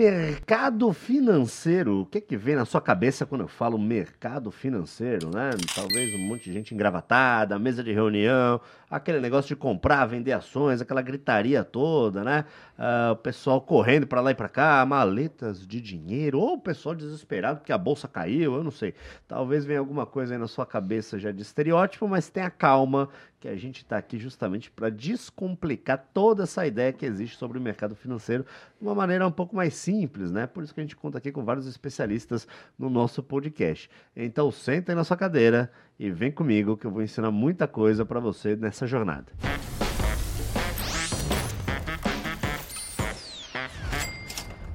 Mercado financeiro. O que que vem na sua cabeça quando eu falo mercado financeiro, né? Talvez um monte de gente engravatada, mesa de reunião, aquele negócio de comprar, vender ações, aquela gritaria toda, né? Uh, o pessoal correndo para lá e para cá, maletas de dinheiro, ou o pessoal desesperado porque a bolsa caiu, eu não sei. Talvez venha alguma coisa aí na sua cabeça já de estereótipo, mas tenha calma que a gente está aqui justamente para descomplicar toda essa ideia que existe sobre o mercado financeiro de uma maneira um pouco mais simples, né? Por isso que a gente conta aqui com vários especialistas no nosso podcast. Então senta aí na sua cadeira e vem comigo que eu vou ensinar muita coisa para você nessa jornada.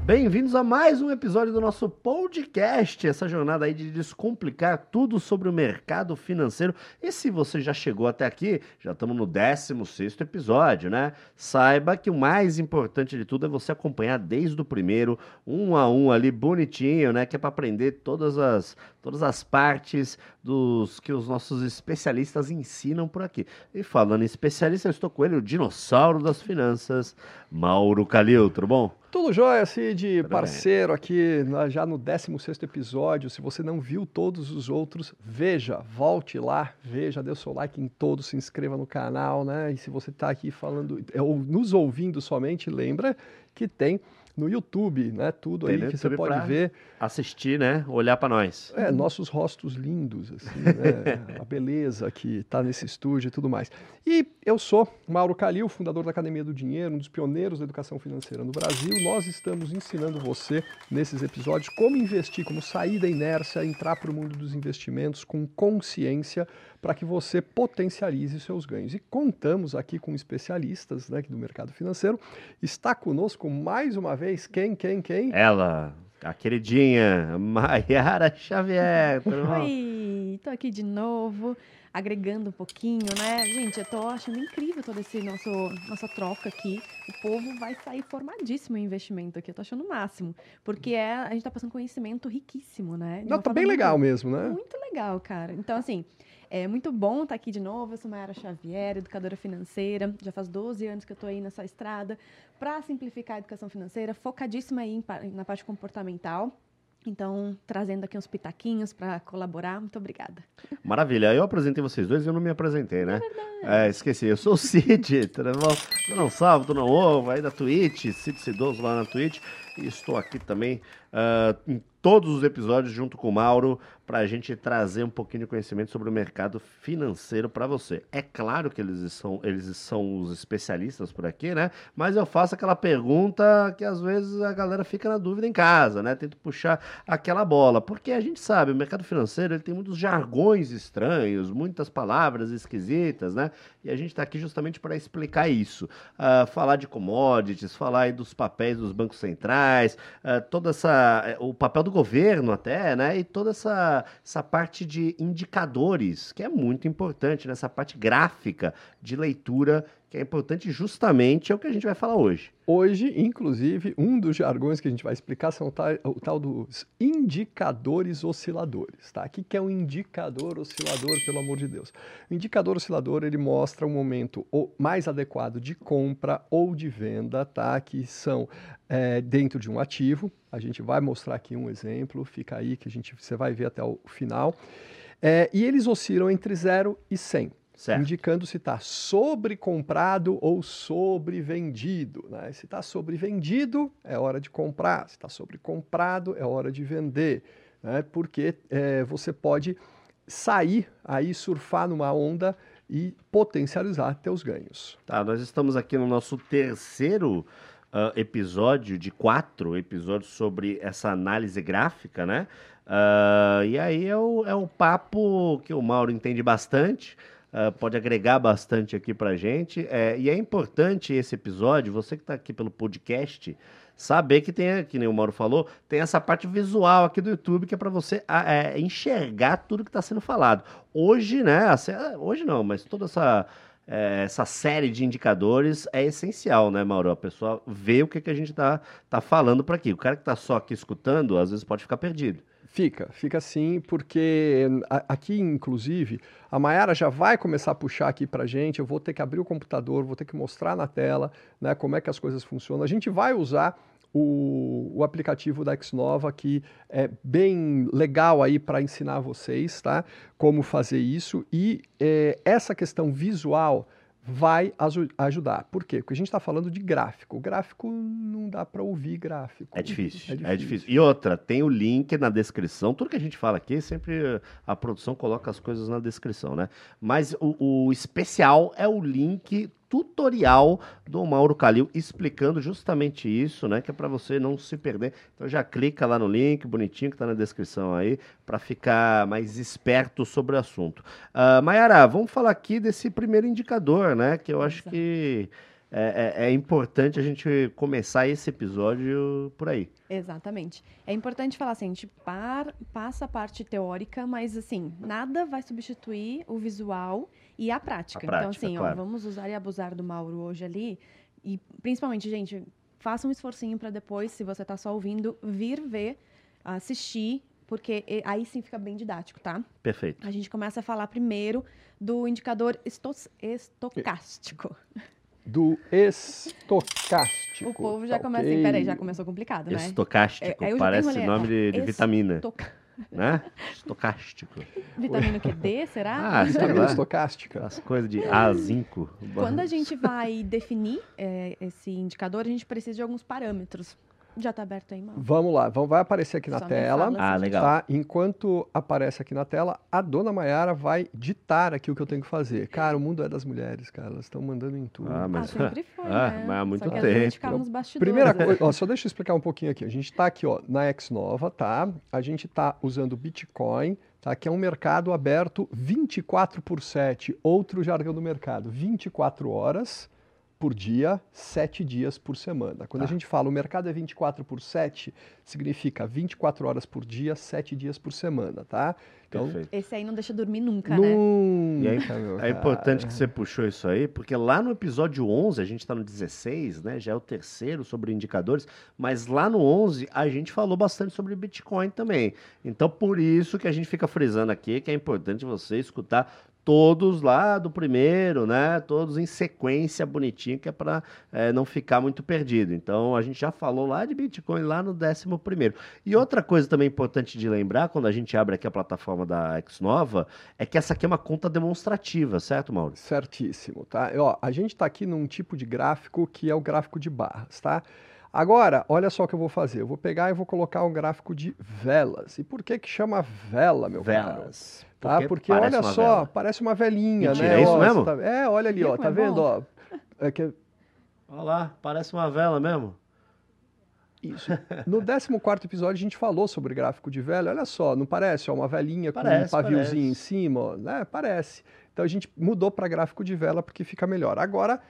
Bem-vindos a mais um episódio do nosso podcast, essa jornada aí de descomplicar tudo sobre o mercado financeiro. E se você já chegou até aqui, já estamos no 16 episódio, né? Saiba que o mais importante de tudo é você acompanhar desde o primeiro, um a um ali, bonitinho, né? Que é para aprender todas as, todas as partes dos que os nossos especialistas ensinam por aqui. E falando em especialista, eu estou com ele, o dinossauro das finanças, Mauro Calil, tudo bom? Tudo jóia, Cid, parceiro aqui já no 16º episódio. Se você não viu todos os outros, veja, volte lá, veja, dê o seu like em todos, se inscreva no canal, né? E se você está aqui falando, ou nos ouvindo somente, lembra que tem no YouTube, né? Tudo Tem aí que você pode ver. Assistir, né? Olhar para nós. É, nossos rostos lindos, assim, né? a beleza que está nesse estúdio e tudo mais. E eu sou Mauro Calil, fundador da Academia do Dinheiro, um dos pioneiros da educação financeira no Brasil. Nós estamos ensinando você, nesses episódios, como investir, como sair da inércia, entrar para o mundo dos investimentos com consciência para que você potencialize seus ganhos. E contamos aqui com especialistas né, do mercado financeiro. Está conosco mais uma vez quem, quem, quem? Ela, a queridinha Maiara Xavier. Oi, estou aqui de novo agregando um pouquinho, né? Gente, eu tô achando incrível toda esse nosso nossa troca aqui. O povo vai sair formadíssimo em investimento aqui. Eu tô achando o máximo, porque é a gente tá passando conhecimento riquíssimo, né? De Não, tá bem legal mesmo, né? Muito legal, cara. Então assim, é muito bom estar aqui de novo. Eu sou Mayara Xavier, educadora financeira. Já faz 12 anos que eu estou aí nessa estrada para simplificar a educação financeira, focadíssima aí na parte comportamental. Então, trazendo aqui uns pitaquinhos para colaborar. Muito obrigada. Maravilha. Eu apresentei vocês dois e eu não me apresentei, né? É, é esqueci. Eu sou o Cid? Tu não salvo, tu não ovo, aí da Twitch, Cid Cidoso lá na Twitch. E estou aqui também uh, em todos os episódios junto com o Mauro para a gente trazer um pouquinho de conhecimento sobre o mercado financeiro para você. É claro que eles são, eles são os especialistas por aqui, né? Mas eu faço aquela pergunta que às vezes a galera fica na dúvida em casa, né? Tento puxar aquela bola, porque a gente sabe, o mercado financeiro ele tem muitos jargões estranhos, muitas palavras esquisitas, né? E a gente está aqui justamente para explicar isso. Uh, falar de commodities, falar aí dos papéis dos bancos centrais, uh, toda essa. o papel do governo até, né? E toda essa, essa parte de indicadores, que é muito importante, nessa né? parte gráfica de leitura que é importante justamente é o que a gente vai falar hoje. Hoje, inclusive, um dos jargões que a gente vai explicar são o tal, o tal dos indicadores osciladores, tá? O que é um indicador oscilador, pelo amor de Deus? O indicador oscilador, ele mostra o momento mais adequado de compra ou de venda, tá? Que são é, dentro de um ativo. A gente vai mostrar aqui um exemplo, fica aí que a gente, você vai ver até o final. É, e eles oscilam entre 0 e 100. Certo. indicando se está sobrecomprado ou sobrevendido. Né? Se está sobrevendido, é hora de comprar. Se está sobrecomprado, é hora de vender. Né? Porque é, você pode sair aí, surfar numa onda e potencializar teus ganhos. Tá, nós estamos aqui no nosso terceiro uh, episódio de quatro episódios sobre essa análise gráfica, né? Uh, e aí é o, é o papo que o Mauro entende bastante uh, pode agregar bastante aqui para gente. É, e é importante esse episódio, você que está aqui pelo podcast, saber que tem, que nem o Mauro falou, tem essa parte visual aqui do YouTube que é para você é, enxergar tudo que está sendo falado. Hoje, né? Hoje não, mas toda essa é, essa série de indicadores é essencial, né, Mauro? A pessoa vê o que, que a gente está tá falando para aqui. O cara que está só aqui escutando, às vezes pode ficar perdido. Fica, fica assim, porque aqui, inclusive, a Mayara já vai começar a puxar aqui para gente. Eu vou ter que abrir o computador, vou ter que mostrar na tela né, como é que as coisas funcionam. A gente vai usar o, o aplicativo da Xnova, que é bem legal aí para ensinar vocês, tá? Como fazer isso. E é, essa questão visual vai ajudar. Por quê? Porque a gente está falando de gráfico. O gráfico não dá para ouvir gráfico. É difícil, é difícil, é difícil. E outra, tem o link na descrição. Tudo que a gente fala aqui, sempre a produção coloca as coisas na descrição, né? Mas o, o especial é o link tutorial do Mauro Calil explicando justamente isso, né? Que é para você não se perder. Então já clica lá no link bonitinho que está na descrição aí para ficar mais esperto sobre o assunto. Uh, Mayara, vamos falar aqui desse primeiro indicador, né? Que eu acho que é, é, é, importante a gente começar esse episódio por aí. Exatamente. É importante falar assim, a gente par, passa a parte teórica, mas assim, nada vai substituir o visual e a prática. A então, prática então, assim, claro. ó, vamos usar e abusar do Mauro hoje ali. E principalmente, gente, faça um esforcinho para depois, se você está só ouvindo, vir ver, assistir, porque aí sim fica bem didático, tá? Perfeito. A gente começa a falar primeiro do indicador estocástico do estocástico. O povo já tá começa okay. assim, peraí, já começou complicado, né? Estocástico, é, parece nome de, de vitamina. Né? Estocástico. Vitamina que D, será? Ah, vitamina estocástica. As coisas de A, zinco. Quando a gente vai definir é, esse indicador, a gente precisa de alguns parâmetros já está aberto aí, mano. Vamos lá, vamos, vai aparecer aqui Só na tela. Ah, legal. Tá? Enquanto aparece aqui na tela, a dona Maiara vai ditar aqui o que eu tenho que fazer. Cara, o mundo é das mulheres, cara. Elas estão mandando em tudo. Ah, mas, ah, sempre foi, ah, né? mas há muito Só que tempo. nos bastidores. Primeira coisa, só deixa eu explicar um pouquinho aqui. A gente está aqui ó, na Xnova, tá? A gente está usando Bitcoin, tá? que é um mercado aberto 24 por 7. Outro jargão do mercado, 24 horas por dia, sete dias por semana. Quando tá. a gente fala o mercado é 24 por 7, significa 24 horas por dia, sete dias por semana, tá? Então, Perfeito. Esse aí não deixa dormir nunca, nunca né? é, é importante que você puxou isso aí, porque lá no episódio 11, a gente está no 16, né? Já é o terceiro sobre indicadores, mas lá no 11 a gente falou bastante sobre Bitcoin também. Então, por isso que a gente fica frisando aqui que é importante você escutar todos lá do primeiro, né? Todos em sequência bonitinho, que é para é, não ficar muito perdido. Então a gente já falou lá de Bitcoin lá no décimo primeiro. E outra coisa também importante de lembrar quando a gente abre aqui a plataforma da Xnova é que essa aqui é uma conta demonstrativa, certo, Mauro? Certíssimo, tá? Ó, a gente está aqui num tipo de gráfico que é o gráfico de barras, tá? Agora, olha só o que eu vou fazer. Eu vou pegar e vou colocar um gráfico de velas. E por que que chama vela, meu velas. caro? Tá? Porque, Porque olha só, vela. parece uma velinha, Mentira, né? É isso ó, mesmo? Tá... É, olha ali, ó, tá é vendo, ó? É que... Olha lá, parece uma vela mesmo. Isso. No 14 episódio a gente falou sobre gráfico de vela. Olha só, não parece? Ó, uma velinha parece, com um paviozinho parece. em cima, ó, né? Parece. Então a gente mudou para gráfico de vela porque fica melhor. Agora,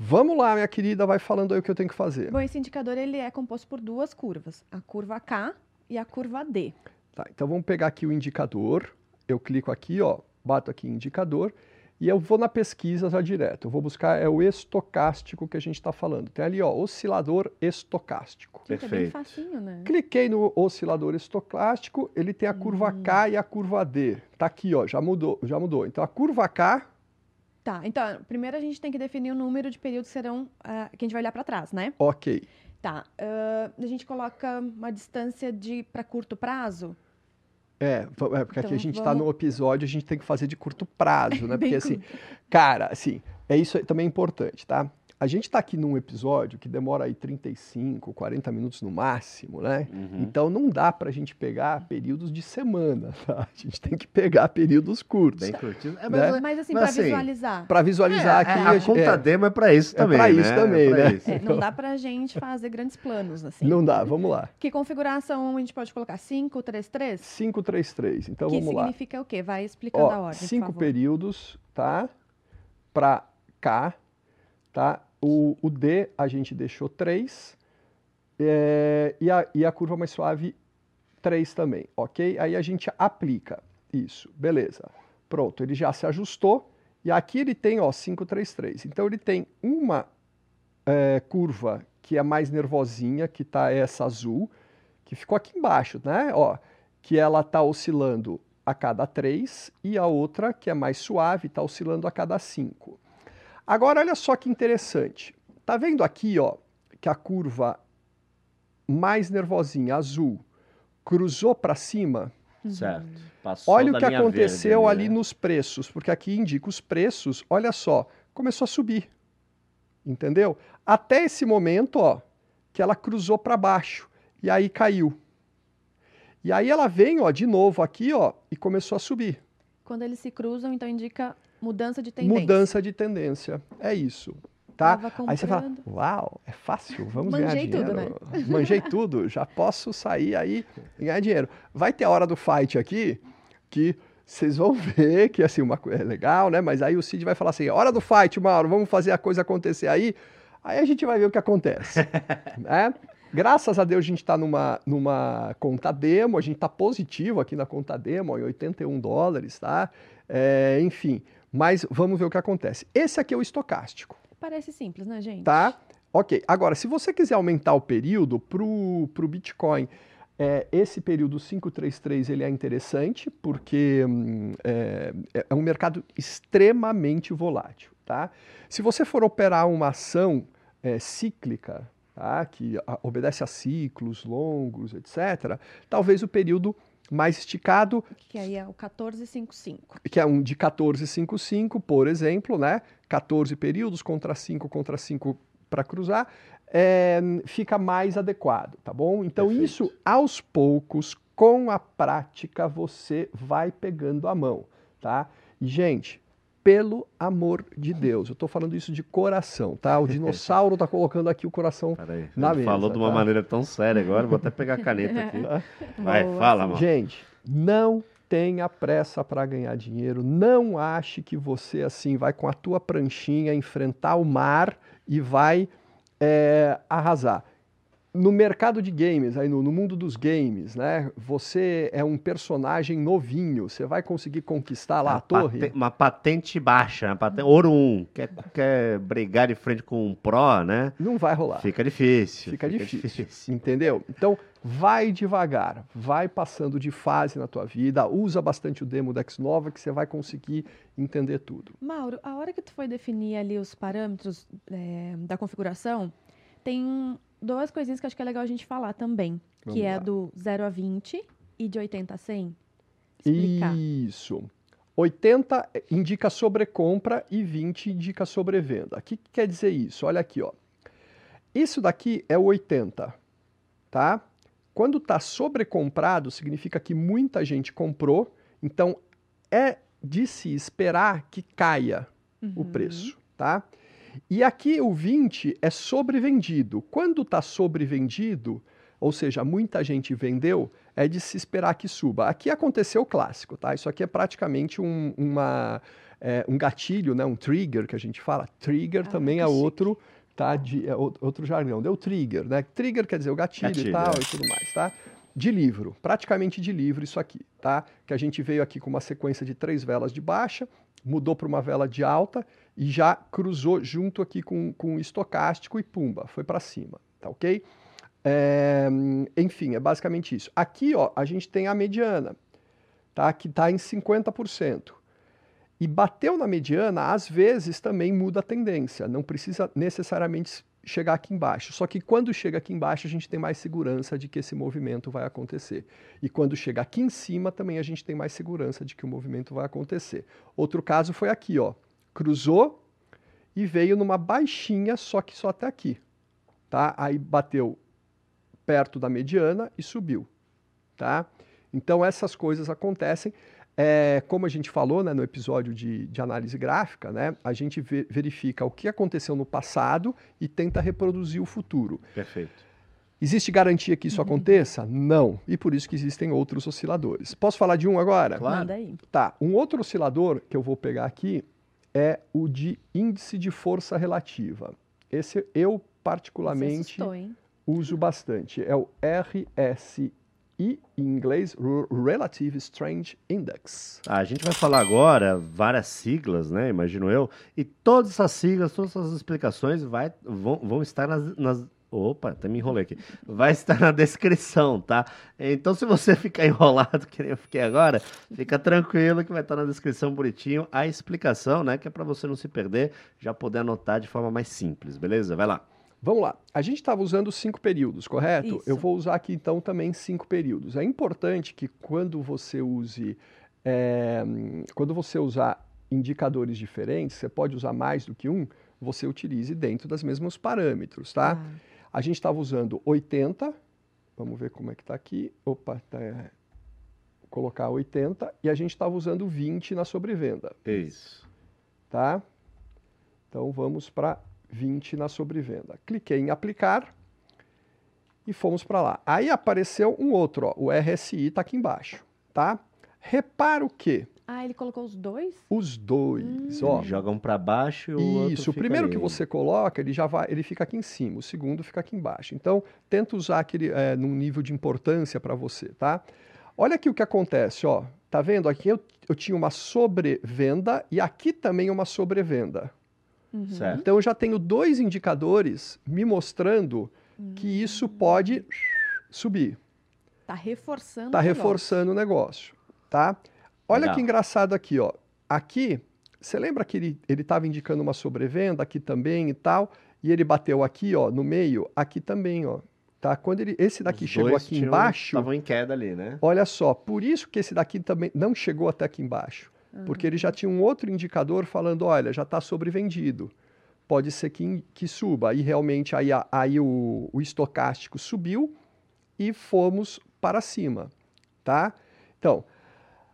vamos lá, minha querida, vai falando aí o que eu tenho que fazer. Bom, esse indicador ele é composto por duas curvas, a curva K e a curva D. Tá, então vamos pegar aqui o indicador eu clico aqui, ó, bato aqui em indicador e eu vou na pesquisa já direto. Eu vou buscar é o estocástico que a gente está falando. Tem ali, ó, oscilador estocástico. Perfeito. É bem facinho, né? Cliquei no oscilador estocástico, ele tem a curva hum. K e a curva D. Tá aqui, ó, já mudou, já mudou. Então a curva K Tá, então, primeiro a gente tem que definir o número de períodos que serão, uh, que a gente vai olhar para trás, né? Ok. Tá, uh, a gente coloca uma distância de para curto prazo, é, é porque então, aqui a gente está vamos... no episódio, a gente tem que fazer de curto prazo, né? Porque assim, cara, assim, é isso também é importante, tá? A gente está aqui num episódio que demora aí 35, 40 minutos no máximo, né? Uhum. Então não dá para a gente pegar períodos de semana, tá? A gente tem que pegar períodos curtos. Bem curtinho. É, mas, né? mas assim, para assim, visualizar. Para visualizar é, aqui. A, a conta é, demo é para isso também. É para isso né? também, é né? Isso. não dá para a gente fazer grandes planos, assim. Não dá, vamos lá. Que configuração a gente pode colocar? 533? 533. Então que vamos lá. Que significa o quê? Vai explicando Ó, a ordem. Cinco períodos, tá? Para cá, tá? O, o D a gente deixou 3 é, e, a, e a curva mais suave 3 também, ok? Aí a gente aplica isso, beleza. Pronto, ele já se ajustou e aqui ele tem ó, 533. Então ele tem uma é, curva que é mais nervosinha, que está essa azul, que ficou aqui embaixo, né? Ó, que ela está oscilando a cada 3 e a outra, que é mais suave, está oscilando a cada 5. Agora, olha só que interessante. Tá vendo aqui, ó, que a curva mais nervosinha, azul, cruzou para cima, Certo. Passou olha o que linha aconteceu verde ali né? nos preços, porque aqui indica os preços, olha só, começou a subir. Entendeu? Até esse momento, ó, que ela cruzou para baixo e aí caiu. E aí ela vem, ó, de novo aqui, ó, e começou a subir. Quando eles se cruzam, então indica mudança de tendência. Mudança de tendência. É isso. Tá? Aí você fala, uau, é fácil, vamos Manjei ganhar tudo, dinheiro. Manjei tudo, já posso sair aí e ganhar dinheiro. Vai ter a hora do fight aqui que vocês vão ver que assim, uma coisa é legal, né? Mas aí o Cid vai falar assim: hora do fight, Mauro, vamos fazer a coisa acontecer aí. Aí a gente vai ver o que acontece. né? Graças a Deus a gente está numa, numa conta demo, a gente está positivo aqui na conta demo, em 81 dólares, tá? É, enfim, mas vamos ver o que acontece. Esse aqui é o estocástico. Parece simples, né, gente? Tá? Ok. Agora, se você quiser aumentar o período para o Bitcoin, é, esse período 533 ele é interessante porque hum, é, é um mercado extremamente volátil. Tá? Se você for operar uma ação é, cíclica, tá? que a- obedece a ciclos longos, etc., talvez o período mais esticado Que aí é o 1455. que é um de 14,55, por exemplo, né? 14 períodos contra 5 contra 5 para cruzar, é, fica mais adequado, tá bom? Então, Perfeito. isso aos poucos, com a prática, você vai pegando a mão, tá? E, gente, pelo amor de Deus, eu tô falando isso de coração, tá? O dinossauro tá colocando aqui o coração. Peraí, Na ele falou mesa, de uma tá? maneira tão séria agora, vou até pegar a caneta aqui. Vai, Boa. fala, mano. Gente, não tenha pressa para ganhar dinheiro. Não ache que você assim vai com a tua pranchinha enfrentar o mar e vai é, arrasar. No mercado de games, aí no, no mundo dos games, né? Você é um personagem novinho. Você vai conseguir conquistar lá a Uma torre? Uma patente baixa, uma patente, ouro 1. Quer, quer brigar de frente com um pro, né? Não vai rolar. Fica difícil. Fica difícil. Entendeu? Então, vai devagar, vai passando de fase na tua vida, usa bastante o demo Dex Nova que você vai conseguir entender tudo. Mauro, a hora que tu foi definir ali os parâmetros é, da configuração, tem duas coisinhas que acho que é legal a gente falar também. Vamos que é lá. do 0 a 20 e de 80 a 100. Explicar. Isso. 80 indica sobrecompra e 20 indica sobrevenda. O que, que quer dizer isso? Olha aqui, ó. Isso daqui é o 80, tá? Quando está sobrecomprado, significa que muita gente comprou, então é de se esperar que caia o Uhum. preço, tá? E aqui o 20 é sobrevendido. Quando está sobrevendido, ou seja, muita gente vendeu, é de se esperar que suba. Aqui aconteceu o clássico, tá? Isso aqui é praticamente um, uma, é, um gatilho, né? um trigger que a gente fala. Trigger Ah, também é chique. outro, tá? De, é outro outro jargão. Deu trigger, né? Trigger quer dizer o gatilho, Gatilho, e tal é. e tudo mais, tá? De livro, praticamente de livro isso aqui, tá? Que a gente veio aqui com uma sequência de três velas de baixa, mudou para uma vela de alta e já cruzou junto aqui com, com o estocástico e pumba, foi para cima, tá ok? É, enfim, é basicamente isso. Aqui, ó, a gente tem a mediana, tá? Que está em 50%. E bateu na mediana, às vezes também muda a tendência. Não precisa necessariamente chegar aqui embaixo. Só que quando chega aqui embaixo, a gente tem mais segurança de que esse movimento vai acontecer. E quando chega aqui em cima, também a gente tem mais segurança de que o movimento vai acontecer. Outro caso foi aqui, ó. Cruzou e veio numa baixinha, só que só até aqui. Tá? Aí bateu perto da mediana e subiu. Tá? Então essas coisas acontecem. É, como a gente falou né, no episódio de, de análise gráfica, né, a gente ve- verifica o que aconteceu no passado e tenta reproduzir o futuro. Perfeito. Existe garantia que isso aconteça? Não. E por isso que existem outros osciladores. Posso falar de um agora? Claro. Manda aí. Tá. Um outro oscilador que eu vou pegar aqui é o de índice de força relativa. Esse eu particularmente assustou, hein? uso bastante. É o RSI em inglês, Relative Strange Index. Ah, a gente vai falar agora várias siglas, né? Imagino eu. E todas essas siglas, todas essas explicações vai, vão, vão estar nas, nas- Opa, até me enrolei aqui. Vai estar na descrição, tá? Então, se você ficar enrolado, que nem eu fiquei agora, fica tranquilo que vai estar na descrição bonitinho a explicação, né? Que é para você não se perder, já poder anotar de forma mais simples, beleza? Vai lá. Vamos lá. A gente estava usando cinco períodos, correto? Isso. Eu vou usar aqui então também cinco períodos. É importante que quando você use, é, quando você usar indicadores diferentes, você pode usar mais do que um, você utilize dentro dos mesmos parâmetros, tá? Ah, A gente estava usando 80, vamos ver como é que está aqui. Opa, tá, é, colocar 80 e a gente estava usando 20 na sobrevenda, Isso. tá? Então vamos para 20 na sobrevenda. Cliquei em aplicar e fomos para lá. Aí apareceu um outro, ó, o RSI está aqui embaixo, tá? Repara o que Ah, ele colocou os dois? os dois, ó. Joga um pra baixo e o outro Isso, o primeiro ali. que você coloca, ele já vai, ele fica aqui em cima, o segundo fica aqui embaixo. Então, tenta usar aquele é, num nível de importância para você, tá? Olha aqui o que acontece, ó. Tá vendo? Aqui eu, eu tinha uma sobrevenda e aqui também uma sobrevenda. Uhum. Certo. Então eu já tenho dois indicadores me mostrando que isso pode subir. Tá reforçando Está o negócio. reforçando o negócio, tá? Olha Legal. que engraçado aqui, ó. Aqui, você lembra que ele ele estava indicando uma sobrevenda aqui também e tal, e ele bateu aqui, ó, no meio, aqui também, ó. Tá? Quando ele esse daqui Os chegou aqui tinham- embaixo, Estavam em queda ali, né? olha só, por isso que esse daqui também não chegou até aqui embaixo, porque ele já tinha um outro indicador falando, olha, já está sobrevendido. Pode ser que, que suba. E realmente aí, aí o, o estocástico subiu e fomos para cima, tá? Então,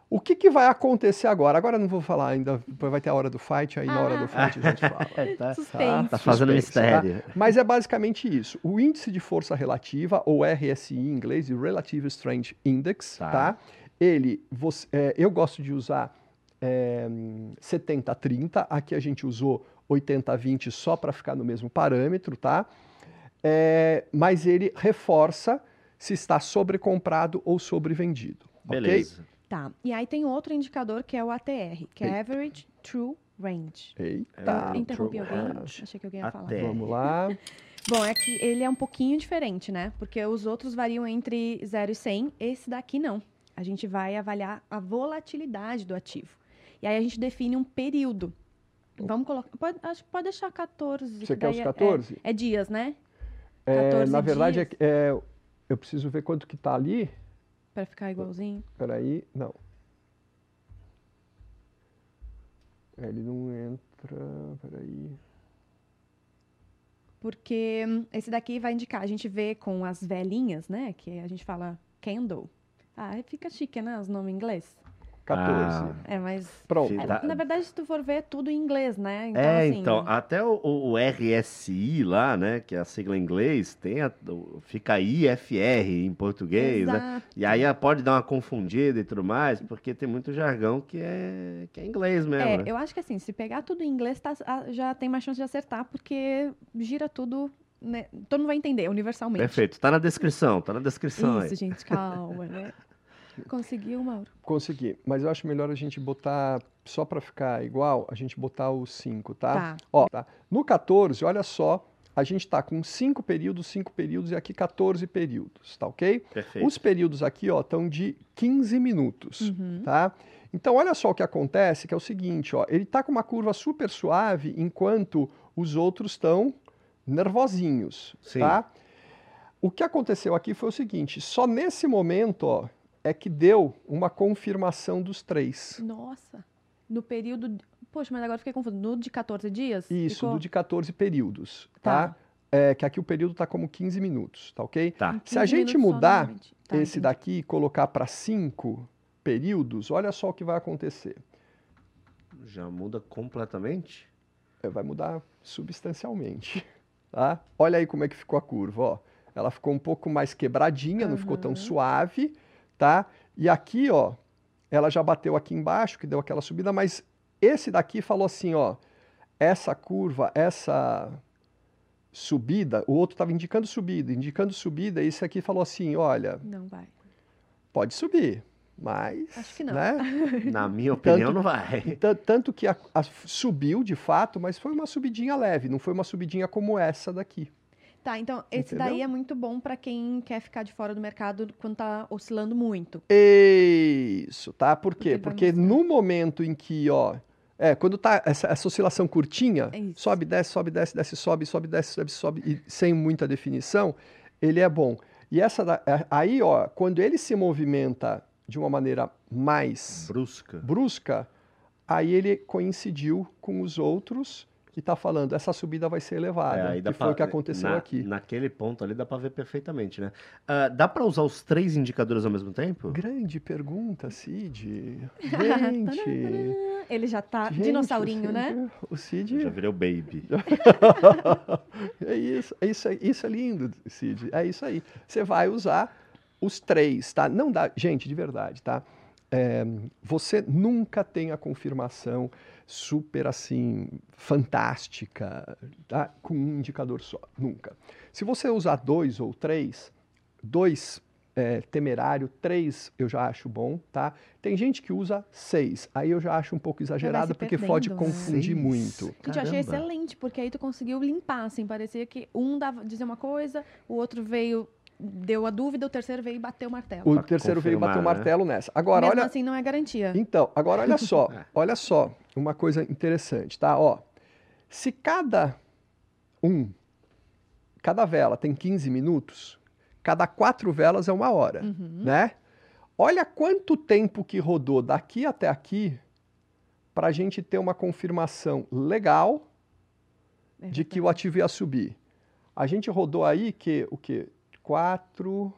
o que, que vai acontecer agora? Agora eu não vou falar ainda, vai ter a hora do fight, aí na hora do fight a gente fala. É, tá, Suspense. tá fazendo Suspense, mistério. tá? Mas é basicamente isso. O índice de força relativa, ou RSI em inglês, Relative Strength Index, Tá. tá? Ele, você- é, eu gosto de usar é, 70-30, aqui a gente usou 80-20 só para ficar no mesmo parâmetro, tá? É, mas ele reforça se está sobrecomprado ou sobrevendido. Beleza. Tá. E aí tem outro indicador que é o ATR, que é Average True Range. Eita, Ah, Interrompi true alguém? range. Achei que alguém ia falar. ATR. vamos lá. Bom, é que ele é um pouquinho diferente, né? Porque os outros variam entre 0 e 100, esse daqui não. A gente vai avaliar a volatilidade do ativo. E aí a gente define um período. Vamos colocar. Pode, acho que pode deixar 14. Você que quer os daí é- 14? É, é dias, né? É, 14 na verdade, é, é, eu preciso ver quanto que tá ali. Pra ficar igualzinho. Peraí, não. Ele não entra. Peraí. Porque hum, esse daqui vai indicar, a gente vê com as velhinhas, né? Que a gente fala candle. Ah, fica chique, né? Os nomes em inglês. 14. Ah. É, mas. Pronto. É, Tá. Na verdade, se tu for ver, é tudo em inglês, né? Então, é, assim, então, até o, o- o RSI lá, né, que é a sigla em inglês, tem a- fica IFR em português, né? Exato. E aí pode dar uma confundida e tudo mais, porque tem muito jargão que é, que é inglês mesmo, É, né? eu acho que assim, se pegar tudo em inglês, tá- já tem mais chance de acertar, porque gira tudo, né? Todo mundo vai entender, universalmente. Perfeito, tá na descrição, tá na descrição Isso, aí. gente, calma, né? Conseguiu, Mauro? Consegui. Mas eu acho melhor a gente botar, só para ficar igual, a gente botar o 5, tá? Tá. Ó, tá? No 14, olha só, a gente tá com 5 períodos, 5 períodos e aqui 14 períodos, tá ok? Perfeito. Os períodos aqui, ó, estão de 15 minutos, Uhum. tá? Então, olha só o que acontece, que é o seguinte, ó, ele tá com uma curva super suave, enquanto os outros estão nervosinhos, Sim. tá? O que aconteceu aqui foi o seguinte, só nesse momento, ó, é que deu uma confirmação dos três. Nossa, no período. Poxa, mas agora fiquei confuso. No de 14 dias? Isso, ficou do de 14 períodos, tá? Tá. É, que aqui o período tá como 15 minutos, tá ok? Tá. Se a 15 gente mudar novamente. Tá, esse entendi. daqui e colocar para 5 períodos, olha só o que vai acontecer. Já muda completamente? É, vai mudar substancialmente, tá? Olha aí como é que ficou a curva, ó. Ela ficou um pouco mais quebradinha, não ficou tão suave, tá? E aqui, ó, ela já bateu aqui embaixo, que deu aquela subida, mas esse daqui falou assim, ó, essa curva, essa subida, o outro estava indicando subida, indicando subida, e esse aqui falou assim, olha, Não vai. pode subir, mas, Acho que não. né? Na minha opinião, Tanto- não vai. Ta- Tanto que a- a- subiu de fato, mas foi uma subidinha leve, não foi uma subidinha como essa daqui. Tá, então esse Entendeu? daí é muito bom pra quem quer ficar de fora do mercado quando tá oscilando muito. Isso, tá? Por Porque quê? Porque mostrar. no momento em que, ó, É, quando tá essa, essa oscilação curtinha, É sobe, desce, sobe, desce, desce, sobe, sobe, desce, sobe, sobe, e sem muita definição, ele é bom. E essa da- é- aí, ó, quando ele se movimenta de uma maneira mais Brusca. brusca, aí ele coincidiu com os outros e está falando, essa subida vai ser elevada, É, que foi pra- o que aconteceu na- aqui. Naquele ponto ali dá pra ver perfeitamente, né? Ah, dá pra usar os três indicadores ao mesmo tempo? Grande pergunta, Cid. Gente. Ele já tá gente, dinossaurinho, o né? Cid- O Eu Cid. Já virei o baby. é isso, é isso, aí, isso é lindo, Cid. É isso aí. Você vai usar os três, tá? Não dá, gente, de verdade, tá? É, você nunca tem a confirmação super assim fantástica, tá? Com um indicador só, nunca. Se você usar dois ou três, dois é, temerário, três eu já acho bom, tá? Tem gente que usa seis, aí eu já acho um pouco exagerado porque pode né? confundir Seis? muito. Gente, eu achei excelente, porque aí tu conseguiu limpar, assim, parecia que um dava dizer uma coisa, o outro veio, deu a dúvida, o terceiro veio e bateu o martelo. O Pra terceiro veio bater o confirmar, né? martelo nessa. Agora, Mesmo olha, assim, não é garantia. Então, agora olha só, É. olha só, uma coisa interessante, tá? Ó, se cada um, cada vela tem 15 minutos, cada quatro velas é uma hora, Uhum. né? Olha quanto tempo que rodou daqui até aqui para a gente ter uma confirmação legal É de que o ativo ia subir. A gente rodou aí que o que? Quatro,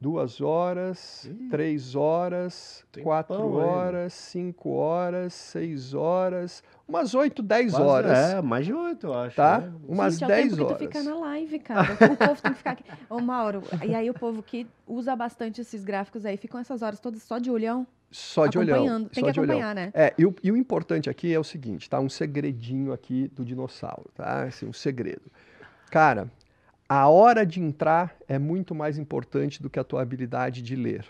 duas horas, Ih, três horas, tempão quatro horas, cinco horas, seis horas, umas oito, dez Quase- horas. É, mais de oito, eu acho. Tá? né? Umas Gente, é o 10 tempo que tu horas. fica na live, cara. O povo tem que ficar aqui. Ô, Mauro, e aí o povo que usa bastante esses gráficos aí, ficam essas horas todas só de olhão, Só de olhão. acompanhando. Tem só que de olhão. acompanhar, né? É, e o, e o importante aqui é o seguinte, tá? Um segredinho aqui do dinossauro, tá? Assim, um segredo. Cara, a hora de entrar é muito mais importante do que a tua habilidade de ler,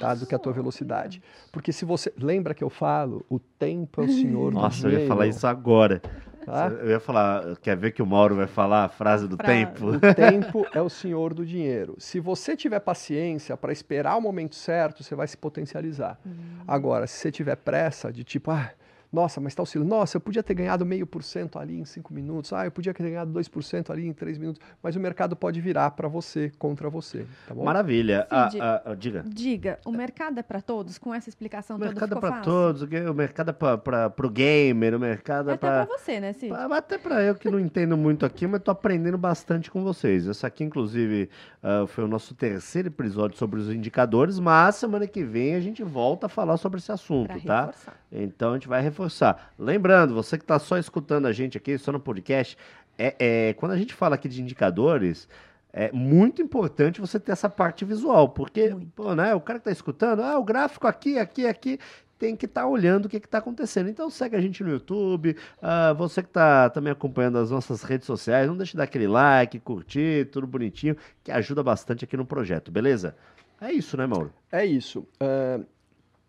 tá? Do que a tua Ah, velocidade. Porque se você... Lembra que eu falo? O tempo é o senhor do Nossa, eu dinheiro. ia falar isso agora. Tá? Eu ia falar, quer ver que o Mauro vai falar a frase do Fra- tempo? O tempo é o senhor do dinheiro. Se você tiver paciência para esperar o momento certo, você vai se potencializar. Hum. Agora, se você tiver pressa de tipo, ah, nossa, mas está oscilando, nossa, eu podia ter ganhado meio por cento ali em cinco minutos, ah, eu podia ter ganhado 2% ali em três minutos, mas o mercado pode virar para você, contra você, tá bom? Maravilha. Ah, Cid. ah, ah, diga. Diga, o mercado é pra todos? Com essa explicação O toda mercado é para todos, o mercado é para o gamer, o mercado é Até pra para... você, né, Cid? Até para eu que não entendo muito aqui, mas tô aprendendo bastante com vocês. Essa aqui, inclusive, ah, foi o nosso terceiro episódio sobre os indicadores, mas semana que vem a gente volta a falar sobre esse assunto, Pra tá? reforçar. Então a gente vai reforçar. Lembrando, você que está só escutando a gente aqui, só no podcast, é, é, quando a gente fala aqui de indicadores, é muito importante você ter essa parte visual, porque pô, né, o cara que está escutando, ah, o gráfico aqui, aqui, aqui, tem que estar olhando o que está acontecendo. Então segue a gente no YouTube, ah, você que está também acompanhando as nossas redes sociais, não deixe de dar aquele like, curtir, tudo bonitinho, que ajuda bastante aqui no projeto, beleza? É isso, né, Mauro? É isso. Ah,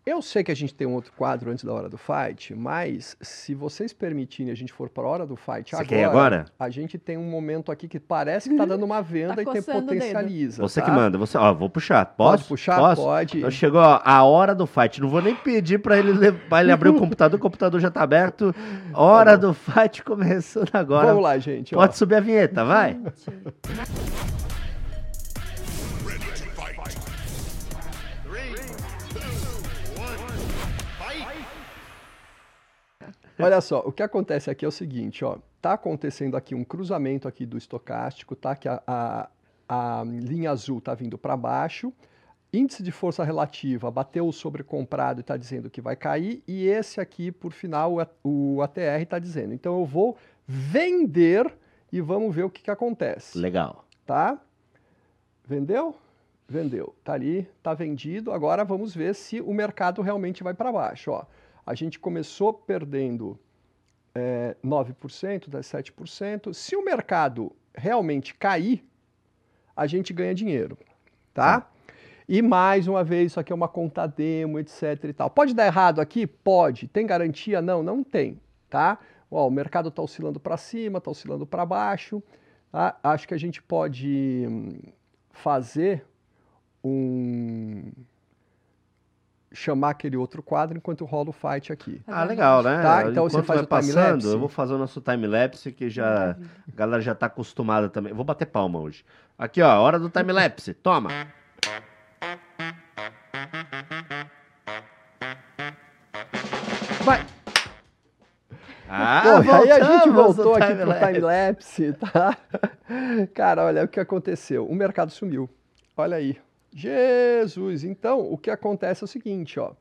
eu sei que a gente tem um outro quadro antes da hora do fight, mas se vocês permitirem a gente for para a hora do fight Você agora, agora? a gente tem um momento aqui que parece que está dando uma venda Tá e tem dedo. potencializa. Você tá? que manda, você, ó, vou puxar, Pode posso? puxar? Posso? Pode. Então chegou ó, a hora do fight. Não vou nem pedir pra ele, ele abrir o computador, o computador já tá aberto. Hora do fight começando agora. Vamos lá, gente. ó. Pode subir a vinheta, vai. Gente, Olha só, o que acontece aqui é o seguinte, ó. Tá acontecendo aqui um cruzamento aqui do estocástico, tá? Que a, a, a linha azul tá vindo para baixo. Índice de força relativa bateu o sobrecomprado e está dizendo que vai cair. E esse aqui, por final, o ATR está dizendo. Então eu vou vender e vamos ver o que, que acontece Legal. tá? Vendeu? Vendeu. Tá ali, tá vendido. Agora vamos ver se o mercado realmente vai para baixo. Ó, a gente começou perdendo é, 9%, 17%. Se o mercado realmente cair, a gente ganha dinheiro, tá? E mais uma vez, isso aqui é uma conta demo, etc e tal. Pode dar errado aqui? Pode. Tem garantia? Não, não tem, tá? Ó, o mercado está oscilando para cima, está oscilando para baixo. tá? Acho que a gente pode hum, fazer um chamar aquele outro quadro enquanto rola o fight aqui. Ah, legal, né? Tá, então você Enquanto faz vai o passando, time-lapse? eu vou fazer o nosso time-lapse, que já a galera já tá acostumada também. Vou bater palma hoje. Aqui, ó, hora do time-lapse. Toma. Vai! Ah, Pô, aí a gente voltou aqui pro time-lapse. time-lapse, tá? Cara, olha o que aconteceu. O mercado sumiu. Olha aí. Jesus! Então, o que acontece é o seguinte, ó.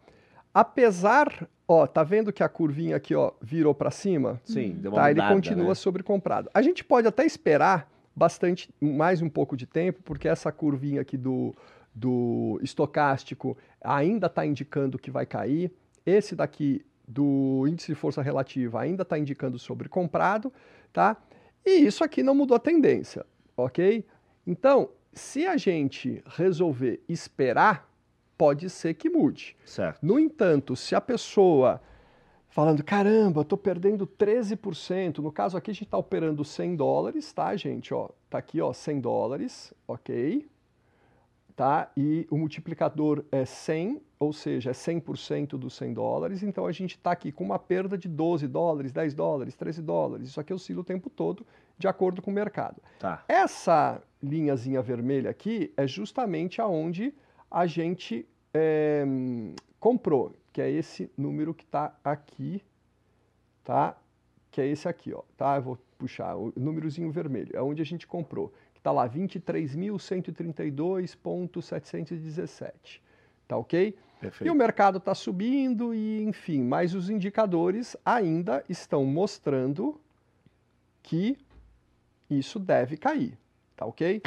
Apesar, ó, tá vendo que a curvinha aqui, ó, virou para cima? Sim, deu uma Tá, ele mudada, continua né? sobrecomprado. A gente pode até esperar bastante, mais um pouco de tempo, porque essa curvinha aqui do, do estocástico ainda está indicando que vai cair. Esse daqui do índice de força relativa ainda está indicando sobrecomprado, tá? E isso aqui não mudou a tendência, ok? Então, se a gente resolver esperar, pode ser que mude. Certo. No entanto, se a pessoa falando, caramba, eu tô perdendo 13%, no caso aqui a gente está operando 100 dólares, tá, gente? Ó, tá aqui, ó, 100 dólares, ok? Tá? E o multiplicador é 100, ou seja, é 100% dos 100 dólares, então a gente está aqui com uma perda de 12 dólares, 10 dólares, 13 dólares, isso aqui oscila o tempo todo, de acordo com o mercado. Tá. Essa linhazinha vermelha aqui é justamente aonde a gente é, comprou, que é esse número que está aqui, tá? Que é esse aqui, ó, tá? Eu vou puxar o númerozinho vermelho, é onde a gente comprou, que está lá 23.132.717, tá ok? E Perfeito. o mercado está subindo e, enfim, mas os indicadores ainda estão mostrando que isso deve cair, tá ok?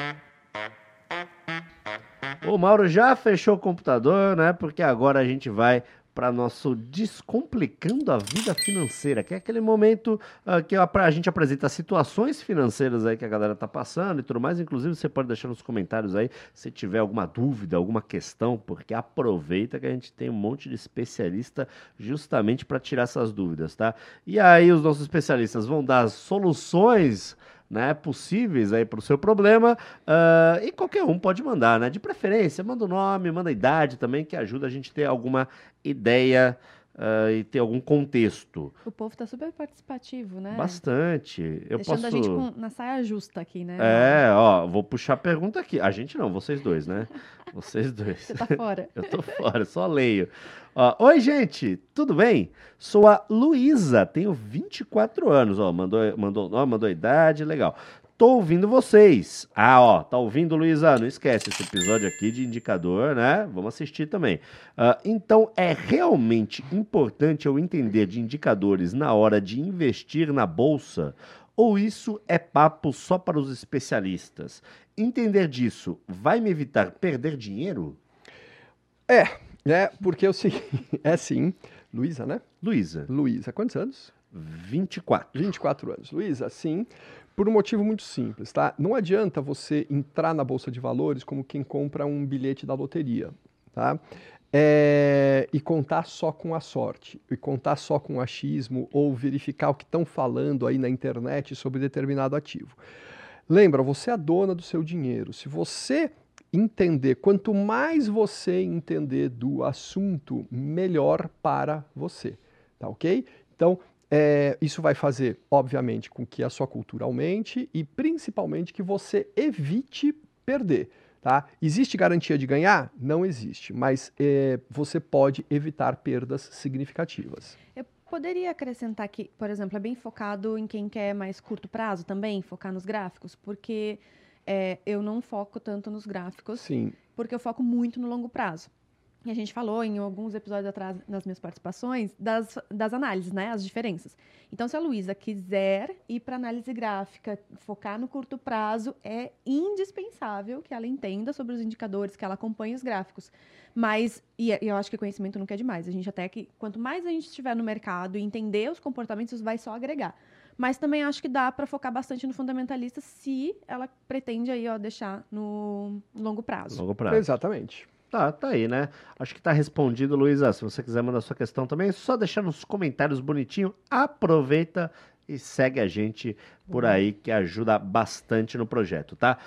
O Mauro já fechou o computador, né? Porque agora a gente vai para nosso Descomplicando a Vida Financeira, que é aquele momento ah, que a, gente apresenta situações financeiras aí que a galera tá passando e tudo mais. Inclusive, você pode deixar nos comentários aí se tiver alguma dúvida, alguma questão, porque aproveita que a gente tem um monte de especialista justamente para tirar essas dúvidas, tá? E aí os nossos especialistas vão dar soluções né, possíveis aí para o seu problema ah, e qualquer um pode mandar, né? De preferência, manda o nome, manda a idade também, que ajuda a gente a ter alguma ideia ah, e ter algum contexto. O povo tá super participativo, né? Bastante. Eu Deixando posso. a gente com- na saia justa aqui, né? É, ó, vou puxar a pergunta aqui. A gente não, vocês dois, né? Vocês dois. Você tá fora. Eu tô fora, só leio. Ó, Oi, gente, tudo bem? Sou a Luísa, tenho 24 anos. Ó, mandou, mandou nome, mandou idade, legal. Tô ouvindo vocês. Ah, ó, tá ouvindo, Luísa? Não esquece esse episódio aqui de indicador, né? Vamos assistir também. Ah, então, é realmente importante eu entender de indicadores na hora de investir na bolsa? Ou isso é papo só para os especialistas? Entender disso vai me evitar perder dinheiro? É, porque é o seguinte, é sim, Luísa, né? Luísa, Luísa, quantos anos? 24. 24 anos. Luísa, sim, por um motivo muito simples, tá? Não adianta você entrar na Bolsa de Valores como quem compra um bilhete da loteria, tá? É, e contar só com a sorte, e contar só com o achismo, ou verificar o que estão falando aí na internet sobre determinado ativo. Lembra, você é a dona do seu dinheiro. Se você entender, quanto mais você entender do assunto, melhor para você, tá ok? Então, é, isso vai fazer, obviamente, com que a sua cultura aumente e principalmente que você evite perder. Tá? Existe garantia de ganhar? Não existe, mas é, você pode evitar perdas significativas. Eu poderia acrescentar que, por exemplo, é bem focado em quem quer mais curto prazo também, focar nos gráficos, porque é, eu não foco tanto nos gráficos, Sim, porque eu foco muito no longo prazo. E a gente falou em alguns episódios atrás, nas minhas participações, das, das análises, né? As diferenças. Então, se a Luísa quiser ir para análise gráfica, focar no curto prazo, é indispensável que ela entenda sobre os indicadores, que ela acompanhe os gráficos. Mas, e e eu acho que conhecimento nunca é demais. A gente até que, quanto mais a gente estiver no mercado e entender os comportamentos, isso vai só agregar. Mas também acho que dá para focar bastante no fundamentalista se ela pretende aí, ó, deixar no longo prazo. Longo prazo. exatamente. Tá, tá aí, né? Acho que tá respondido, Luísa. Se você quiser mandar sua questão também, é só deixar nos comentários bonitinho. Aproveita e segue a gente por aí, que ajuda bastante no projeto, tá?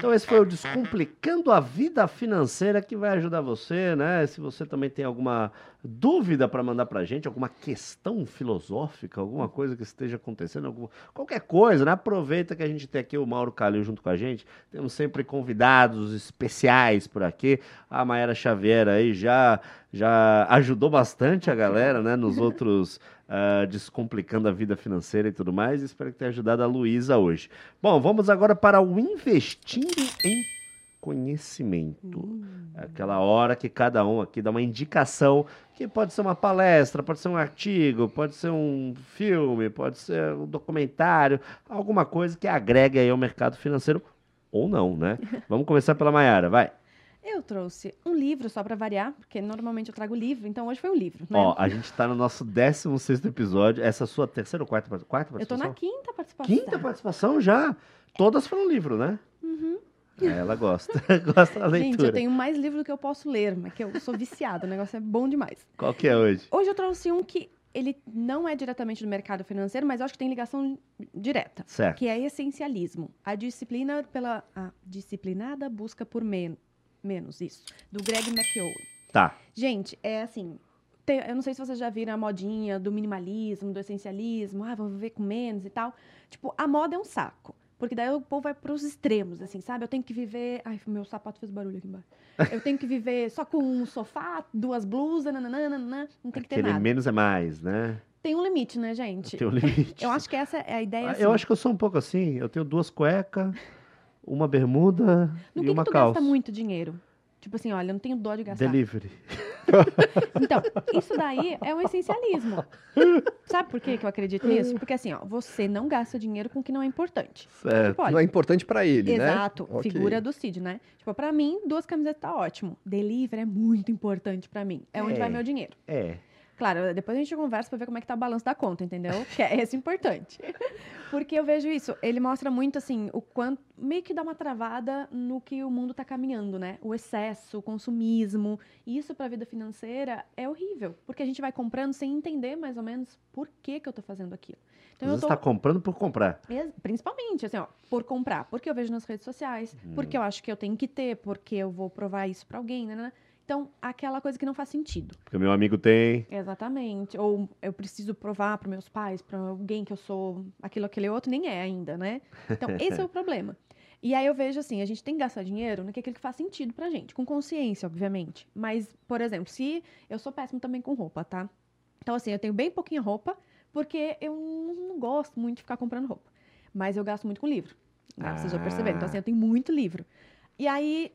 Então esse foi o Descomplicando a Vida Financeira que vai ajudar você, né? Se você também tem alguma dúvida para mandar para a gente, alguma questão filosófica, alguma coisa que esteja acontecendo, alguma, qualquer coisa, né? Aproveita que a gente tem aqui o Mauro Calil junto com a gente. Temos sempre convidados especiais por aqui. A Maera Xavier aí já, já ajudou bastante a galera, né? Nos outros uh, Descomplicando a Vida Financeira e tudo mais. Espero que tenha ajudado a Luísa hoje. Bom, vamos agora para o Investindo em conhecimento. Hum. Aquela hora que cada um aqui dá uma indicação, que pode ser uma palestra, pode ser um artigo, pode ser um filme, pode ser um documentário, alguma coisa que agregue aí ao mercado financeiro ou não, né? Vamos começar pela Maiara, vai. Eu trouxe um livro só para variar, porque normalmente eu trago livro, então hoje foi um livro. Né? Ó, a gente está no nosso 16 episódio. Essa é a sua terceira ou quarta, quarta participação? Eu tô na quinta participação. Quinta participação já? Todas foram livro, né? Uhum. É, ela gosta. gosta da leitura. Gente, eu tenho mais livro do que eu posso ler, mas que eu sou viciada. o negócio é bom demais. Qual que é hoje? Hoje eu trouxe um que ele não é diretamente do mercado financeiro, mas eu acho que tem ligação direta. Certo. Que é essencialismo. A disciplina pela a disciplinada busca por men menos, isso. Do Greg McKeown. Tá. Gente, é assim, eu não sei se vocês já viram a modinha do minimalismo, do essencialismo, ah, vou viver com menos e tal. Tipo, a moda é um saco. Porque daí o povo vai para os extremos, assim, sabe? Eu tenho que viver. Ai, meu sapato fez barulho aqui embaixo. Eu tenho que viver só com um sofá, duas blusas, nananana, não tem que ter Aquele nada. menos é mais, né? Tem um limite, né, gente? Tem um limite. Eu acho que essa é a ideia. Assim. Eu acho que eu sou um pouco assim. Eu tenho duas cuecas, uma bermuda no e que uma que tu calça. gasta muito dinheiro? Tipo assim, olha, eu não tenho dó de gastar. Delivery. Então, isso daí é um essencialismo. Sabe por que que eu acredito nisso? Porque assim, ó, você não gasta dinheiro com o que não é importante. Certo. Tipo, olha, Não é importante para ele, né? Exato, Ok. figura do Cid, né? Tipo, pra mim, duas camisetas tá ótimo. Delivery é muito importante pra mim. É onde É. vai meu dinheiro. É. Claro, depois a gente conversa pra ver como é que tá o balanço da conta, entendeu? Que é esse importante. Porque eu vejo isso, ele mostra muito assim, o quanto meio que dá uma travada no que o mundo tá caminhando, né? O excesso, o consumismo. Isso pra vida financeira é horrível, porque a gente vai comprando sem entender mais ou menos por que que eu tô fazendo aquilo. Então eu vezes tô está comprando por comprar. Principalmente, assim, ó, por comprar. Porque eu vejo nas redes sociais, porque eu acho que eu tenho que ter, porque eu vou provar isso pra alguém, né, né? né. Então, aquela coisa que não faz sentido. Porque meu amigo tem. Exatamente. Ou eu preciso provar para meus pais, para alguém que eu sou aquilo, aquele outro, nem é ainda, né? Então, esse é o problema. E aí eu vejo assim, a gente tem que gastar dinheiro naquilo que faz sentido pra gente, com consciência, obviamente. Mas, por exemplo, se eu sou péssimo também com roupa, tá? Então, assim, eu tenho bem pouquinha roupa, porque eu não gosto muito de ficar comprando roupa. Mas eu gasto muito com livro. Né? Vocês já perceberam. Então, assim, eu tenho muito livro. E aí,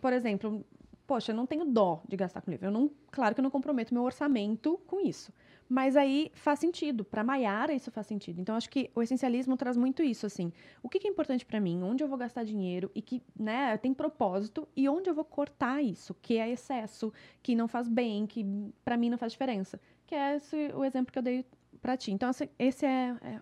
por exemplo, poxa, eu não tenho dó de gastar com livro. Eu não, claro que eu não comprometo meu orçamento com isso. Mas aí faz sentido. Para Maiara, isso faz sentido. Então, acho que o essencialismo traz muito isso, assim. O que, que é importante para mim? Onde eu vou gastar dinheiro e que, né, tem propósito e onde eu vou cortar isso, que é excesso, que não faz bem, que para mim não faz diferença. Que é esse o exemplo que eu dei para ti. Então, esse, é, é-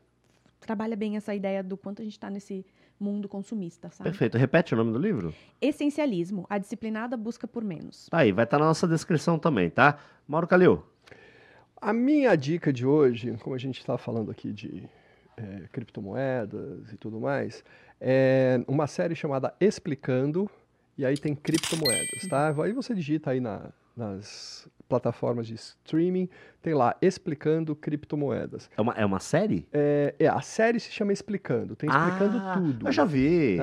trabalha bem essa ideia do quanto a gente está nesse mundo consumista, sabe? Perfeito. Repete o nome do livro? Essencialismo, a disciplinada busca por menos. Tá aí, vai estar na nossa descrição também, tá? Mauro Calil. A minha dica de hoje, como a gente está falando aqui de é, criptomoedas e tudo mais, é uma série chamada Explicando, e aí tem criptomoedas, tá? Aí você digita aí na- nas plataformas de streaming, tem lá Explicando criptomoedas. É uma, é uma série? É, é, a série se chama Explicando, tem explicando Ah, tudo. Eu já vi.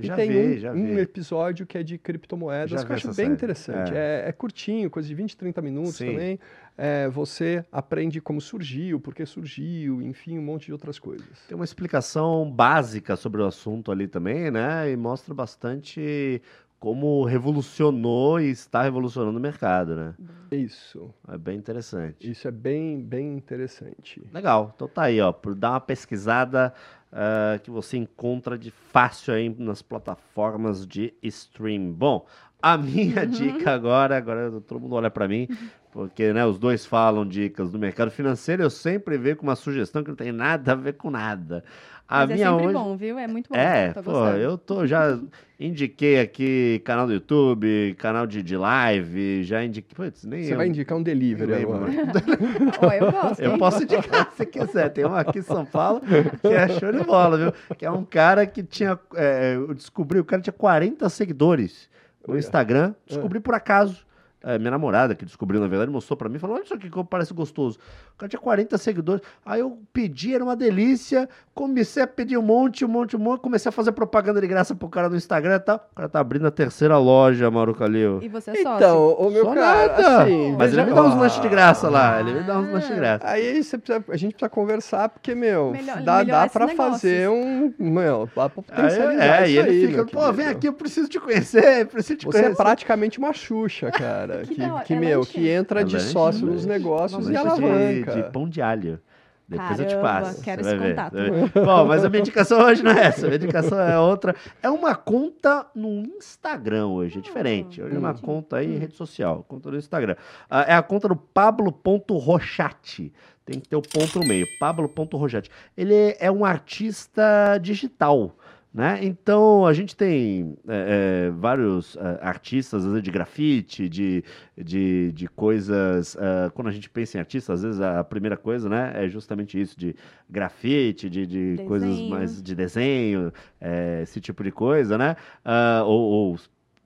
E Já tem vi, um, já um vi. episódio que é de criptomoedas, Já que eu acho bem série. interessante. É. É. é curtinho, coisa de 20, 30 minutos Sim. também. É, você aprende como surgiu, por que surgiu, enfim, um monte de outras coisas. Tem uma explicação básica sobre o assunto ali também, né? E mostra bastante como revolucionou e está revolucionando o mercado, né? Isso, É bem interessante. isso é bem, bem interessante. Legal. Então tá aí, ó. Por dar uma pesquisada ah, que você encontra de fácil aí nas plataformas de stream. Bom, A minha dica agora, agora todo mundo olha para mim, porque né, os dois falam dicas do mercado financeiro, eu sempre vejo com uma sugestão que não tem nada a ver com nada. A Mas é minha sempre hoje... bom, viu? É muito bom. É, tô pô, gostando. eu tô já indiquei aqui canal do YouTube, canal de, de live, já indiquei, putz, nem Você eu vai indicar um delivery agora. Ó, eu gosto. Eu posso indicar se quiser. Tem um aqui em São Paulo que é show de bola, viu? Que é um cara que tinha. é, eu descobri, o cara tinha 40 seguidores no Olha. Instagram. Descobri por acaso. É, minha namorada, que descobriu, na verdade, mostrou pra mim, falou: Olha isso aqui como parece gostoso. O cara tinha 40 seguidores. Aí eu pedi, era uma delícia. Comecei a pedir um monte, um monte, um monte. Comecei a fazer propaganda de graça pro cara no Instagram e tal. O cara tá abrindo a terceira loja, Mauro Calil. E você é sócio? Então, o meu Só cara, nada. assim... Mas ele veja- me dá uns Ah. lanches de graça lá. Ele me dá uns lanches de graça. Aí você precisa- a gente precisa conversar, porque, meu, Melhor- dá, melhorar dá pra negócios. fazer um. Meu, dá pra Aí, potencializar é, e isso ele aí, fica, pô, vem aqui, eu preciso te conhecer, preciso te Você é conhecer. praticamente uma Xuxa, cara. Que que, da que, É meu, lanche? que entra É de lanche, sócio lanche. nos negócios e Lanche de, alavanca. de pão de alho. Depois eu te Caramba, passo. quero esse contato. Bom, mas a minha indicação hoje não é essa. A minha indicação é outra. É uma conta no Instagram hoje, é diferente. Hoje é uma conta aí em rede social, conta no Instagram. Ah, é a conta do Pablo.rochati. Tem que ter o ponto no meio. Pablo.rochati. Ele é um artista digital. Né? Então a gente tem é, é, vários é, artistas às vezes, de grafite, de, de, de coisas. é, quando a gente pensa em artista, às vezes a primeira coisa né, é justamente isso: de grafite, de, de coisas mais de desenho, é, esse tipo de coisa, né? Ah, ou, ou,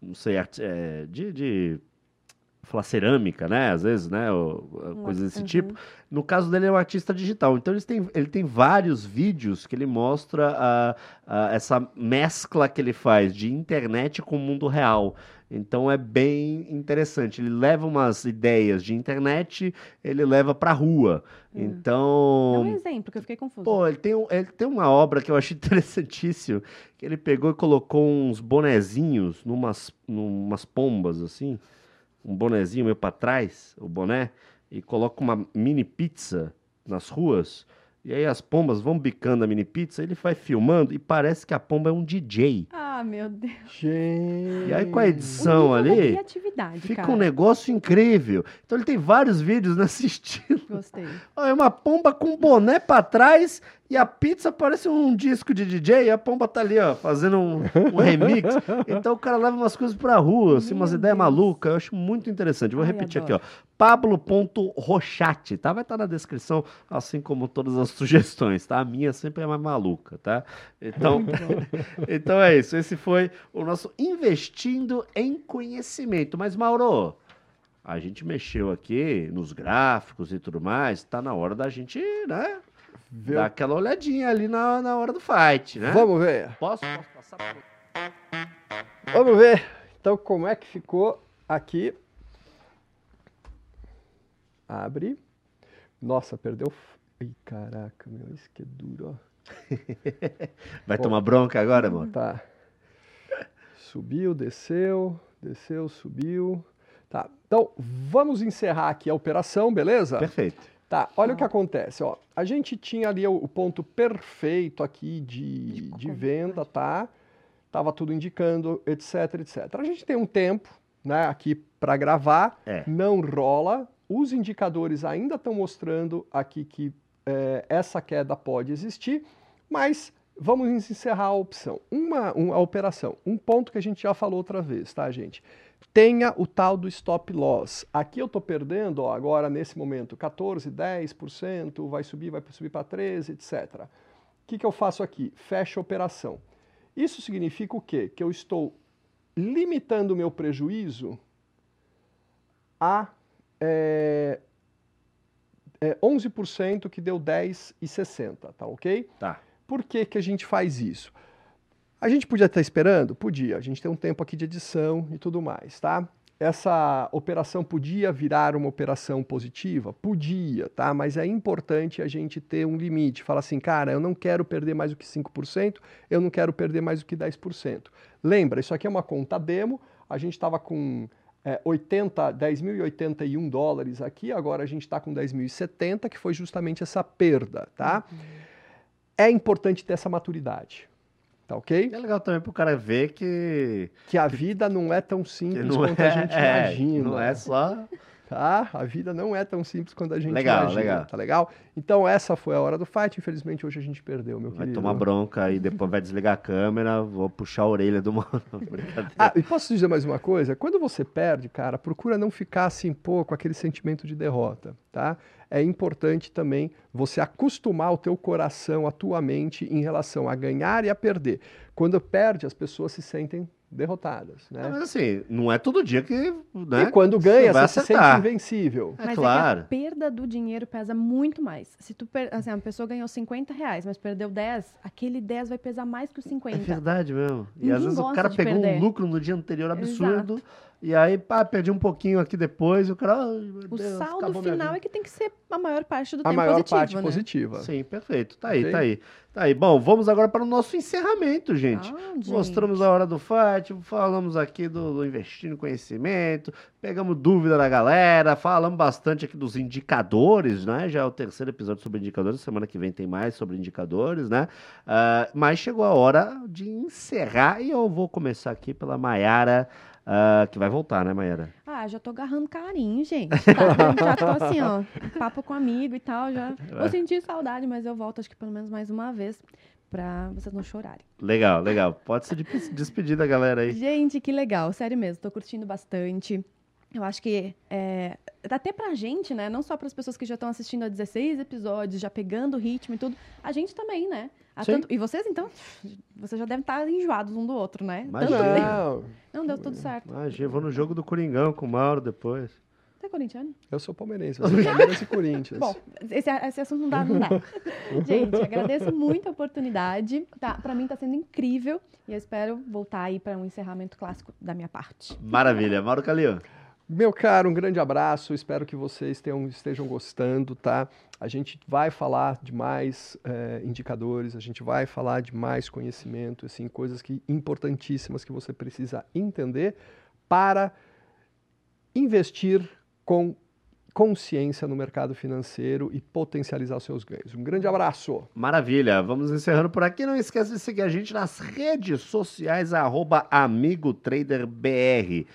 não sei, é, de, de falar cerâmica, né? Às vezes, né? Ou, coisas desse uhum. tipo. No caso dele, é um artista digital. Então, eles têm, ele tem vários vídeos que ele mostra a, a- essa mescla que ele faz de internet com o mundo real. Então, é bem interessante. Ele leva umas ideias de internet, ele leva pra rua. Hum. Então. um exemplo, que eu fiquei confusa. Pô, ele tem, ele tem uma obra que eu achei interessantíssimo, que ele pegou e colocou uns bonezinhos numas, numas pombas, assim, um bonezinho meio pra trás, o boné, e coloca uma mini pizza nas ruas, e aí as pombas vão bicando a mini pizza, ele vai filmando e parece que a pomba é um DJ. Ah, meu Deus. Gente. E aí com a edição ali, criatividade, fica cara. um negócio incrível. Então ele tem vários vídeos nesse estilo. Gostei. É uma pomba com boné pra trás e a pizza parece um disco de DJ e a pomba tá ali, ó, fazendo um, um remix. Então o cara leva umas coisas pra rua, assim, umas ideias malucas. Eu acho muito interessante. Vou Ai, repetir aqui, ó. Pablo.rochate, tá? Vai estar na descrição, assim como todas as sugestões, tá? A minha sempre é mais maluca, tá? Então, então é isso. Esse foi o nosso Investindo em Conhecimento. Mas, Mauro, a gente mexeu aqui nos gráficos e tudo mais. Tá na hora da gente, né? Vê- Dar aquela olhadinha ali na, na hora do fight, né? Vamos ver. Posso? Posso passar? por- Vamos ver. Então, como é que ficou aqui? Abre. Nossa, perdeu. Ih, caraca, meu, isso que é duro, ó. Vai tomar bronca agora, mano? Tá. Subiu, desceu, desceu, subiu. Tá. Então, vamos encerrar aqui a operação, beleza? Perfeito. Tá, olha o que acontece, ó. A gente tinha ali o, o ponto perfeito aqui de, de venda, tá? Tava tudo indicando, etc, etc. A gente tem um tempo, né, aqui para gravar, É. não rola. Os indicadores ainda estão mostrando aqui que é, essa queda pode existir, mas vamos encerrar a opção. Uma, um- a operação. Um ponto que a gente já falou outra vez, tá, gente? Tenha o tal do stop loss. Aqui eu estou perdendo, ó, agora nesse momento, 14, 10%, vai subir, vai subir para 13, etc. O que, que eu faço aqui? Fecho a operação. Isso significa o quê? Que eu estou limitando o meu prejuízo a é, é, 11%, que deu 10,60, tá ok? Tá. Por que, que a gente faz isso? A gente podia estar esperando? Podia. A gente tem um tempo aqui de edição e tudo mais, tá? Essa operação podia virar uma operação positiva? Podia, tá? Mas é importante a gente ter um limite. Falar assim, cara, eu não quero perder mais do que 5%, eu não quero perder mais do que 10%. Lembra, isso aqui é uma conta demo, a gente estava com é, 80, 10.081 dólares aqui, agora a gente está com 10.070, que foi justamente essa perda, tá? É importante ter essa maturidade. Tá ok? É legal também pro cara ver que, Que a vida não é tão simples quanto é, a gente é, imagina. não é só Tá? A vida não é tão simples quanto a gente Legal, imagina. legal. Tá legal? Então essa foi a hora do fight. Infelizmente hoje a gente perdeu, meu vai querido. tomar bronca e depois vai desligar a câmera, vou puxar a orelha do mano. Brincadeira. Ah, e posso dizer mais uma coisa? Quando você perde, cara, procura não ficar assim, pô, com aquele sentimento de derrota, tá? É importante também você acostumar o teu coração, a tua mente em relação a ganhar e a perder. Quando perde, as pessoas se sentem derrotadas, Não, né? mas assim, não é todo dia que. Né, E quando você ganha, vai você se sente acertar. invencível. É Mas claro. é que a perda do dinheiro pesa muito mais. Se tu per... assim, a pessoa ganhou 50 reais, mas perdeu 10, aquele 10 vai pesar mais que os É 50. verdade mesmo. E Ninguém às vezes o cara pegou perder. um lucro no dia anterior absurdo. E aí, pá, perdi um pouquinho aqui depois. E o cara. meu O Deus, saldo final é que tem que ser a maior parte do A tempo maior positivo, parte né? positiva. Sim, perfeito. Tá aí, Ok? tá aí. Tá aí. Bom, vamos agora para o nosso encerramento, gente. Ah, gente. Mostramos a hora do fight, falamos aqui do, do investir no conhecimento, pegamos dúvida da galera, falamos bastante aqui dos indicadores, né? Já é o terceiro episódio sobre indicadores, semana que vem tem mais sobre indicadores, né? Ah, mas chegou a hora de encerrar e eu vou começar aqui pela Maiara, ah, que vai voltar, né, Maiara? Ah, já tô agarrando carinho, gente. Tá? já tô assim, ó, papo com amigo e tal, já vou sentir saudade, mas eu volto acho que pelo menos mais uma vez pra vocês não chorarem. Legal, legal. Pode se des- despedir da galera aí. Gente, que legal, sério mesmo, tô curtindo bastante. Eu acho que é, até pra gente, né? Não só para as pessoas que já estão assistindo a 16 episódios, já pegando o ritmo e tudo, a gente também, né? Há Sim. tanto- e vocês, então, vocês já devem estar enjoados um do outro, né? Imagina. Tanto tempo. Não, Não, deu tudo certo. Imagina, vou no jogo do Coringão com o Mauro depois. Você é corintiano? eu sou palmeirense, é Palmeiras e Corinthians. Bom, esse, esse assunto não dá, não dá. Gente, agradeço muito a oportunidade. Tá, para mim tá sendo incrível e eu espero voltar aí para um encerramento clássico da minha parte. Maravilha. Mauro Calil. Meu caro, um grande abraço. Espero que vocês tenham- estejam gostando, tá? A gente vai falar de mais eh, indicadores, a gente vai falar de mais conhecimento, assim, coisas que importantíssimas que você precisa entender para investir com consciência no mercado financeiro e potencializar seus ganhos. Um grande abraço. Maravilha, vamos encerrando por aqui. Não esqueça de seguir a gente nas redes sociais, AmigoTraderBR.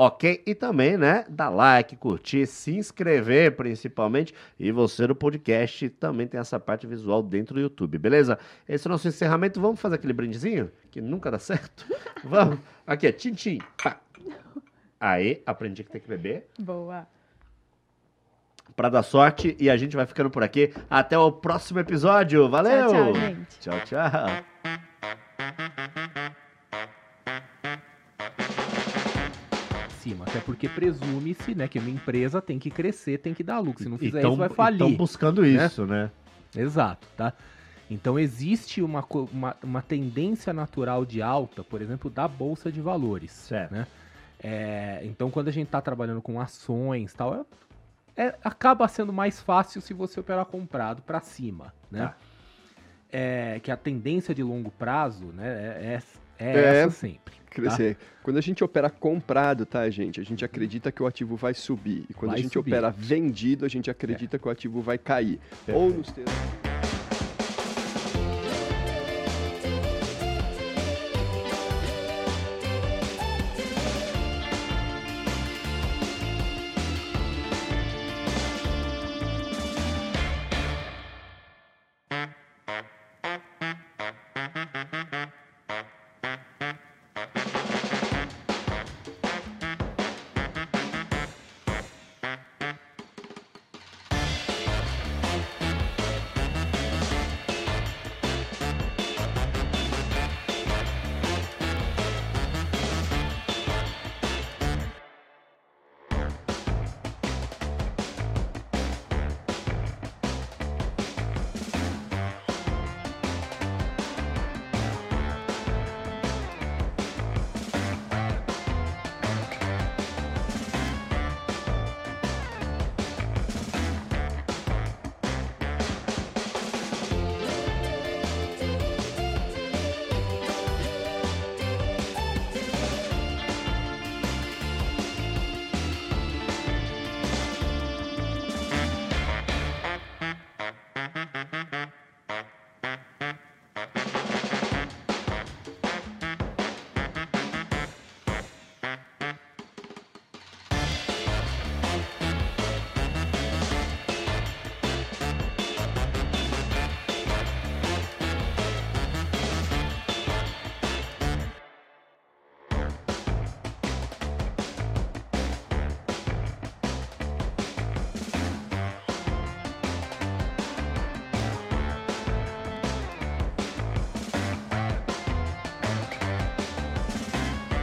Ok? E também, né? Dar like, curtir, se inscrever principalmente. E você no podcast também tem essa parte visual dentro do YouTube, beleza? Esse é o nosso encerramento. Vamos fazer aquele brindezinho? Que nunca dá certo? Vamos. Aqui, tchim, tchim. Pá. Aí, aprendi que tem que beber. Boa. Pra dar sorte. E a gente vai ficando por aqui. Até o próximo episódio. Valeu! Tchau, tchau, gente. Tchau, tchau. Cima, até porque presume-se, né, que uma empresa tem que crescer, tem que dar lucro. Se não fizer Então- isso, vai falir. Estão buscando isso, né? Exato, tá? Então existe uma, uma, uma tendência natural de alta, por exemplo, da bolsa de valores. Certo. Né? É, então quando a gente está trabalhando com ações tal, é- é- acaba sendo mais fácil se você operar comprado para cima, né? Tá. É, que a tendência de longo prazo, né, é, é, é É. essa sempre. Tá? Crescer. Quando a gente opera comprado, tá, gente? A gente acredita que o ativo vai subir. E quando Vai a gente subir. opera vendido, a gente acredita que o ativo vai cair. Ou nos termos.